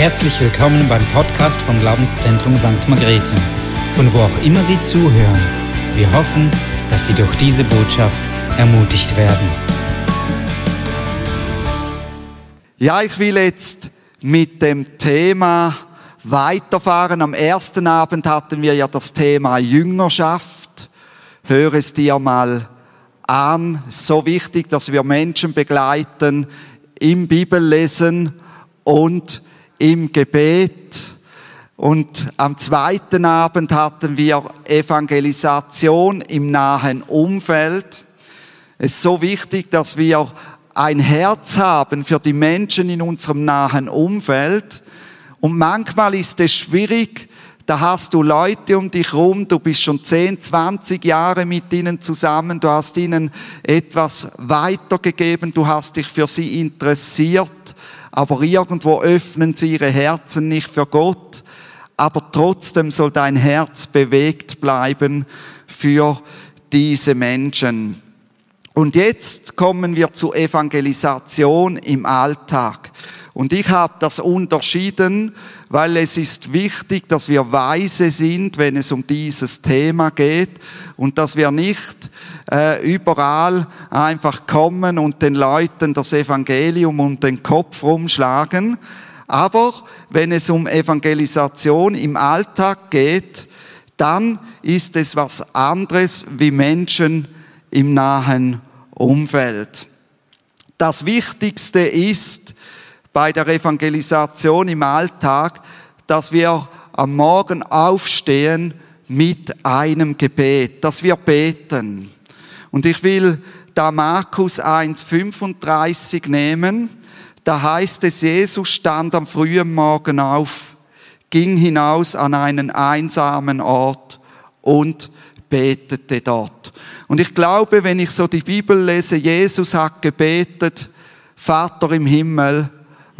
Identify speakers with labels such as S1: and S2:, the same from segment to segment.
S1: Herzlich willkommen beim Podcast vom Glaubenszentrum St. Margrethe, von wo auch immer Sie zuhören. Wir hoffen, dass Sie durch diese Botschaft ermutigt werden.
S2: Ja, ich will jetzt mit dem Thema weiterfahren. Am ersten Abend hatten wir ja das Thema Jüngerschaft. Hör es dir mal an. So wichtig, dass wir Menschen begleiten im Bibellesen und im Gebet. Und am zweiten Abend hatten wir Evangelisation im nahen Umfeld. Es ist so wichtig, dass wir ein Herz haben für die Menschen in unserem nahen Umfeld. Und manchmal ist es schwierig, da hast du Leute um dich rum, du bist schon 10, 20 Jahre mit ihnen zusammen, du hast ihnen etwas weitergegeben, du hast dich für sie interessiert aber irgendwo öffnen sie ihre Herzen nicht für Gott. Aber trotzdem soll dein Herz bewegt bleiben für diese Menschen. Und jetzt kommen wir zur Evangelisation im Alltag. Und ich habe das unterschieden, weil es ist wichtig, dass wir weise sind, wenn es um dieses Thema geht und dass wir nicht äh, überall einfach kommen und den Leuten das Evangelium um den Kopf rumschlagen. Aber wenn es um Evangelisation im Alltag geht, dann ist es was anderes wie Menschen im nahen Umfeld. Das Wichtigste ist, bei der Evangelisation im Alltag, dass wir am Morgen aufstehen mit einem Gebet, dass wir beten. Und ich will da Markus 1,35 nehmen. Da heißt es, Jesus stand am frühen Morgen auf, ging hinaus an einen einsamen Ort und betete dort. Und ich glaube, wenn ich so die Bibel lese, Jesus hat gebetet, Vater im Himmel,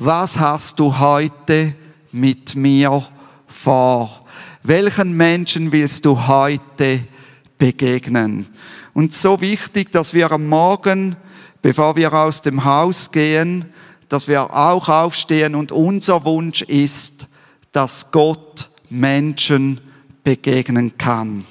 S2: was hast du heute mit mir vor? Welchen Menschen willst du heute begegnen? Und so wichtig, dass wir am Morgen, bevor wir aus dem Haus gehen, dass wir auch aufstehen und unser Wunsch ist, dass Gott Menschen begegnen kann.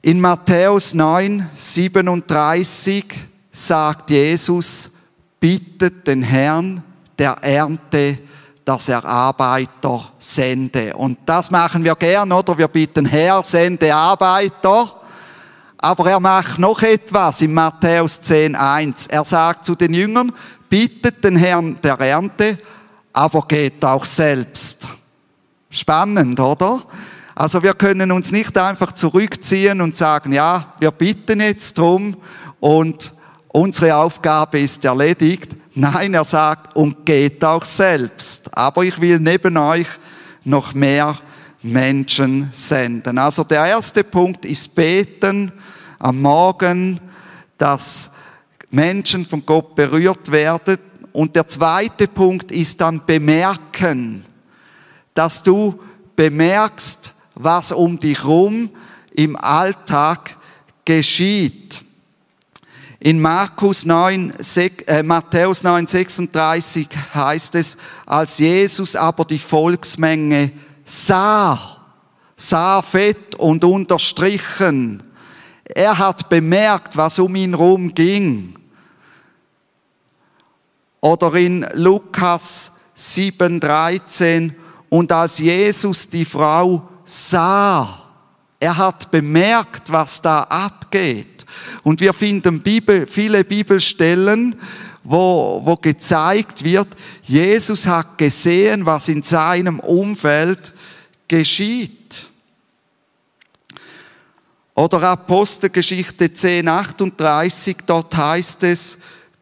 S2: In Matthäus 9, 37 sagt Jesus, bittet den Herrn, der Ernte, dass er Arbeiter sende. Und das machen wir gern, oder? Wir bitten, Herr, sende Arbeiter. Aber er macht noch etwas in Matthäus 10,1. Er sagt zu den Jüngern, bittet den Herrn der Ernte, aber geht auch selbst. Spannend, oder? Also wir können uns nicht einfach zurückziehen und sagen, ja, wir bitten jetzt drum und unsere Aufgabe ist erledigt. Nein, er sagt, und geht auch selbst. Aber ich will neben euch noch mehr Menschen senden. Also der erste Punkt ist beten am Morgen, dass Menschen von Gott berührt werden. Und der zweite Punkt ist dann bemerken, dass du bemerkst, was um dich herum im Alltag geschieht. In Markus 9, äh, Matthäus 9, 36 heißt es, als Jesus aber die Volksmenge sah, sah fett und unterstrichen, er hat bemerkt, was um ihn herum ging. Oder in Lukas 7, 13, und als Jesus die Frau sah, er hat bemerkt, was da abgeht. Und wir finden Bibel, viele Bibelstellen, wo, wo gezeigt wird, Jesus hat gesehen, was in seinem Umfeld geschieht. Oder Apostelgeschichte 10, 38, dort heißt es,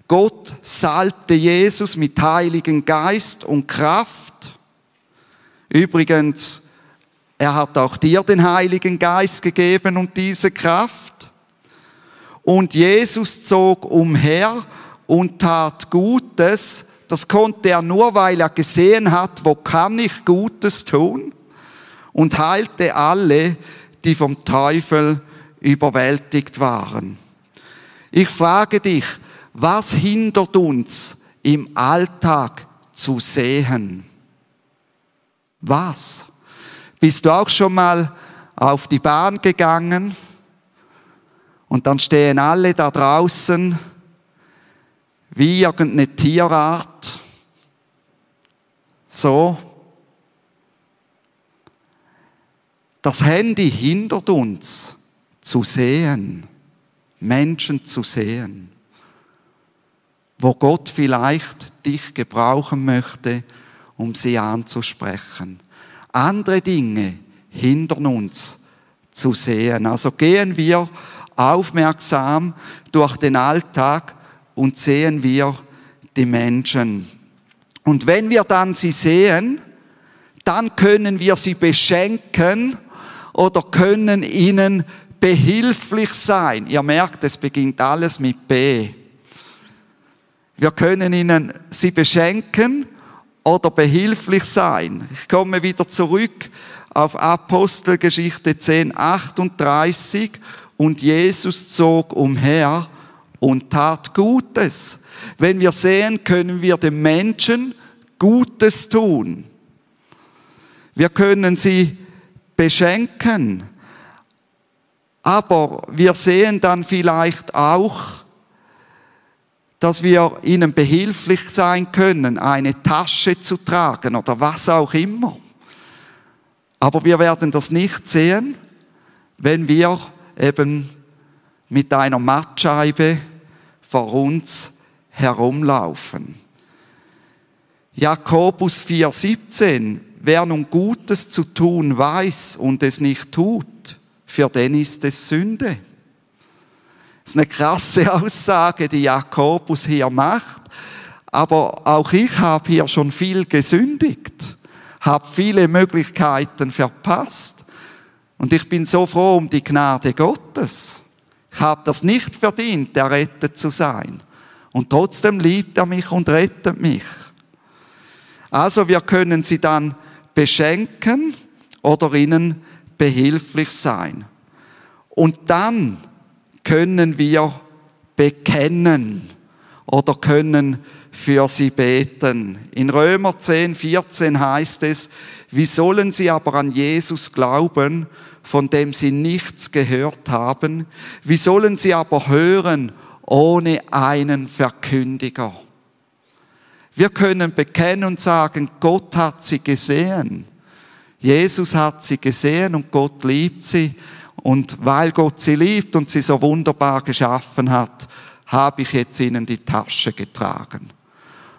S2: Gott salbte Jesus mit Heiligen Geist und Kraft. Übrigens, er hat auch dir den Heiligen Geist gegeben und diese Kraft. Und Jesus zog umher und tat Gutes. Das konnte er nur, weil er gesehen hat, wo kann ich Gutes tun? Und heilte alle, die vom Teufel überwältigt waren. Ich frage dich, was hindert uns im Alltag zu sehen? Was? Bist du auch schon mal auf die Bahn gegangen und dann stehen alle da draußen wie irgendeine Tierart so. Das Handy hindert uns zu sehen, Menschen zu sehen, wo Gott vielleicht dich gebrauchen möchte, um sie anzusprechen. Andere Dinge hindern uns zu sehen. Also gehen wir aufmerksam durch den Alltag und sehen wir die Menschen. Und wenn wir dann sie sehen, dann können wir sie beschenken oder können ihnen behilflich sein. Ihr merkt, es beginnt alles mit B. Wir können ihnen sie beschenken oder behilflich sein. Ich komme wieder zurück auf Apostelgeschichte 10, 38 und Jesus zog umher und tat Gutes. Wenn wir sehen, können wir den Menschen Gutes tun. Wir können sie beschenken. Aber wir sehen dann vielleicht auch, dass wir ihnen behilflich sein können, eine Tasche zu tragen oder was auch immer. Aber wir werden das nicht sehen, wenn wir eben mit einer Mattscheibe vor uns herumlaufen. Jakobus 4,17 Wer nun Gutes zu tun weiß und es nicht tut, für den ist es Sünde. Das ist eine krasse Aussage, die Jakobus hier macht. Aber auch ich habe hier schon viel gesündigt, habe viele Möglichkeiten verpasst. Und ich bin so froh um die Gnade Gottes. Ich habe das nicht verdient, errettet zu sein. Und trotzdem liebt er mich und rettet mich. Also wir können sie dann beschenken oder ihnen behilflich sein. Und dann können wir bekennen oder können für sie beten. In Römer 10, 14 heißt es, wie sollen sie aber an Jesus glauben, von dem sie nichts gehört haben? Wie sollen sie aber hören ohne einen Verkündiger? Wir können bekennen und sagen, Gott hat sie gesehen. Jesus hat sie gesehen und Gott liebt sie. Und weil Gott sie liebt und sie so wunderbar geschaffen hat, habe ich jetzt ihnen die Tasche getragen.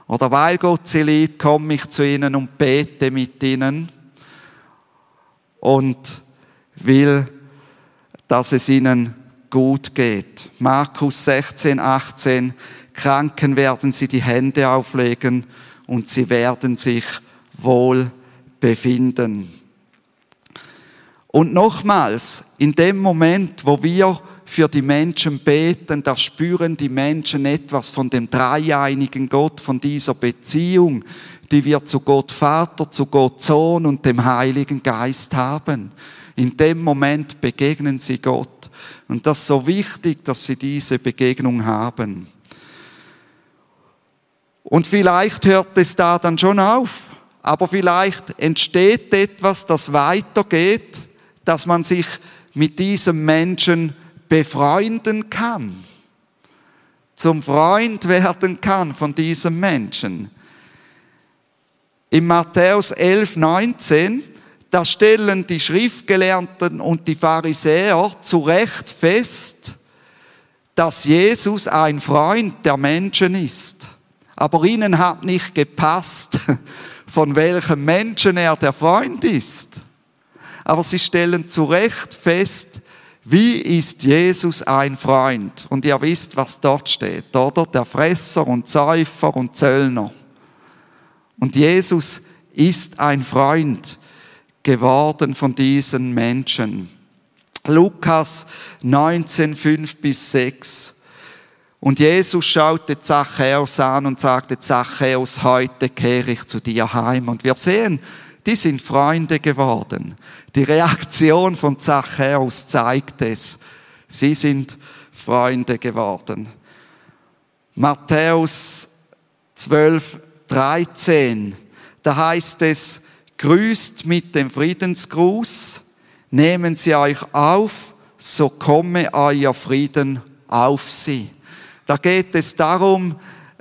S2: Oder weil Gott sie liebt, komme ich zu ihnen und bete mit ihnen und will, dass es ihnen gut geht. Markus 16, 18, Kranken werden sie die Hände auflegen und sie werden sich wohl befinden. Und nochmals, in dem Moment, wo wir für die Menschen beten, da spüren die Menschen etwas von dem dreieinigen Gott, von dieser Beziehung, die wir zu Gott Vater, zu Gott Sohn und dem Heiligen Geist haben. In dem Moment begegnen sie Gott. Und das ist so wichtig, dass sie diese Begegnung haben. Und vielleicht hört es da dann schon auf, aber vielleicht entsteht etwas, das weitergeht, dass man sich mit diesem Menschen befreunden kann, zum Freund werden kann von diesem Menschen. In Matthäus 11, 19, da stellen die Schriftgelernten und die Pharisäer zu Recht fest, dass Jesus ein Freund der Menschen ist. Aber ihnen hat nicht gepasst, von welchem Menschen er der Freund ist. Aber sie stellen zu Recht fest, wie ist Jesus ein Freund? Und ihr wisst, was dort steht, oder? Der Fresser und Säufer und Zöllner. Und Jesus ist ein Freund geworden von diesen Menschen. Lukas 19, 5 bis 6. Und Jesus schaute Zachäus an und sagte, Zachäus, heute kehre ich zu dir heim. Und wir sehen, die sind Freunde geworden. Die Reaktion von Zachäus zeigt es. Sie sind Freunde geworden. Matthäus 12, 13, da heißt es, grüßt mit dem Friedensgruß, nehmen sie euch auf, so komme euer Frieden auf sie. Da geht es darum,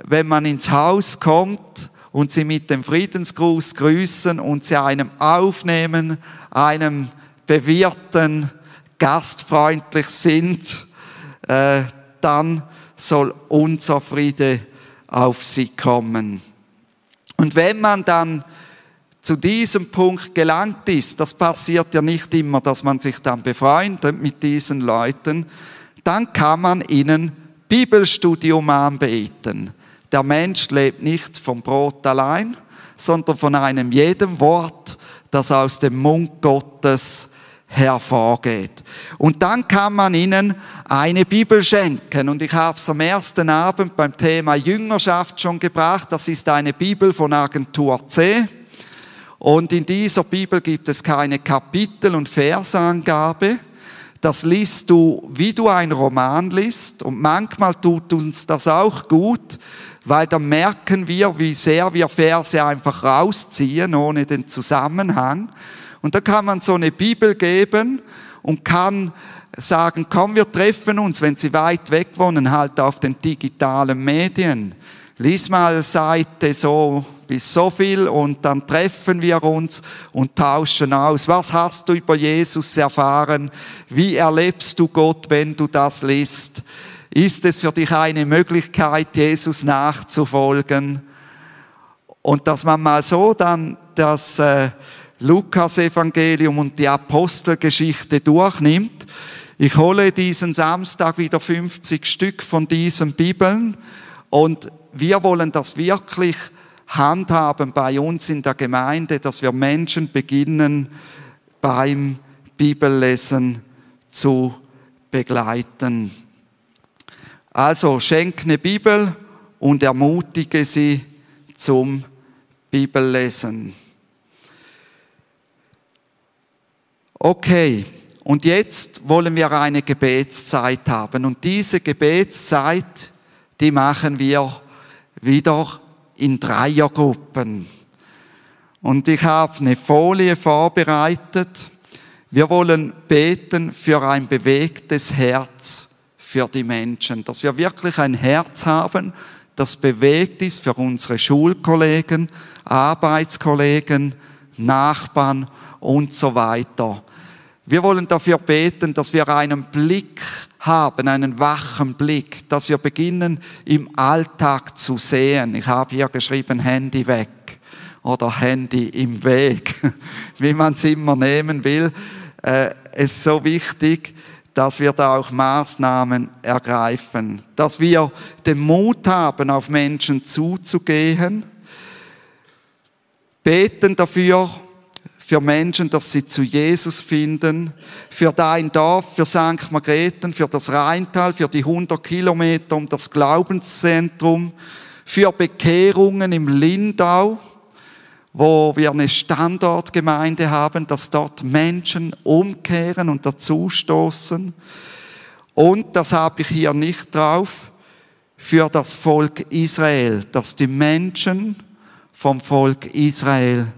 S2: wenn man ins Haus kommt und sie mit dem Friedensgruß grüßen und sie einem aufnehmen, einem bewirten, gastfreundlich sind, äh, dann soll unser Friede auf sie kommen. Und wenn man dann zu diesem Punkt gelangt ist, das passiert ja nicht immer, dass man sich dann befreundet mit diesen Leuten, dann kann man ihnen Bibelstudium anbeten. Der Mensch lebt nicht vom Brot allein, sondern von einem jedem Wort, das aus dem Mund Gottes hervorgeht. Und dann kann man ihnen eine Bibel schenken. Und ich habe es am ersten Abend beim Thema Jüngerschaft schon gebracht. Das ist eine Bibel von Agentur C. Und in dieser Bibel gibt es keine Kapitel- und Versangabe. Das liest du, wie du ein Roman liest. Und manchmal tut uns das auch gut, weil dann merken wir, wie sehr wir Verse einfach rausziehen, ohne den Zusammenhang. Und da kann man so eine Bibel geben und kann sagen, komm, wir treffen uns, wenn Sie weit weg wohnen, halt auf den digitalen Medien. Lies mal Seite so bis so viel und dann treffen wir uns und tauschen aus. Was hast du über Jesus erfahren? Wie erlebst du Gott, wenn du das liest? Ist es für dich eine Möglichkeit, Jesus nachzufolgen? Und dass man mal so dann das äh, Lukas-Evangelium und die Apostelgeschichte durchnimmt. Ich hole diesen Samstag wieder 50 Stück von diesen Bibeln und wir wollen das wirklich handhaben bei uns in der Gemeinde, dass wir Menschen beginnen beim Bibellesen zu begleiten. Also schenk eine Bibel und ermutige sie zum Bibellesen. Okay, und jetzt wollen wir eine Gebetszeit haben. Und diese Gebetszeit, die machen wir wieder in Dreiergruppen. Und ich habe eine Folie vorbereitet. Wir wollen beten für ein bewegtes Herz für die Menschen, dass wir wirklich ein Herz haben, das bewegt ist für unsere Schulkollegen, Arbeitskollegen, Nachbarn und so weiter. Wir wollen dafür beten, dass wir einen Blick haben, einen wachen Blick, dass wir beginnen im Alltag zu sehen. Ich habe hier geschrieben, Handy weg oder Handy im Weg, wie man es immer nehmen will. Äh, es ist so wichtig, dass wir da auch Maßnahmen ergreifen, dass wir den Mut haben, auf Menschen zuzugehen, beten dafür, für Menschen, dass sie zu Jesus finden, für dein Dorf, für St. Margrethen, für das Rheintal, für die 100 Kilometer um das Glaubenszentrum, für Bekehrungen im Lindau, wo wir eine Standortgemeinde haben, dass dort Menschen umkehren und dazustoßen. Und, das habe ich hier nicht drauf, für das Volk Israel, dass die Menschen vom Volk Israel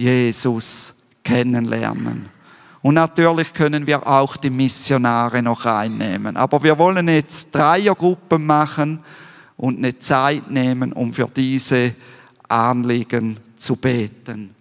S2: Jesus kennenlernen. Und natürlich können wir auch die Missionare noch einnehmen. Aber wir wollen jetzt Dreiergruppen machen und eine Zeit nehmen, um für diese Anliegen zu beten.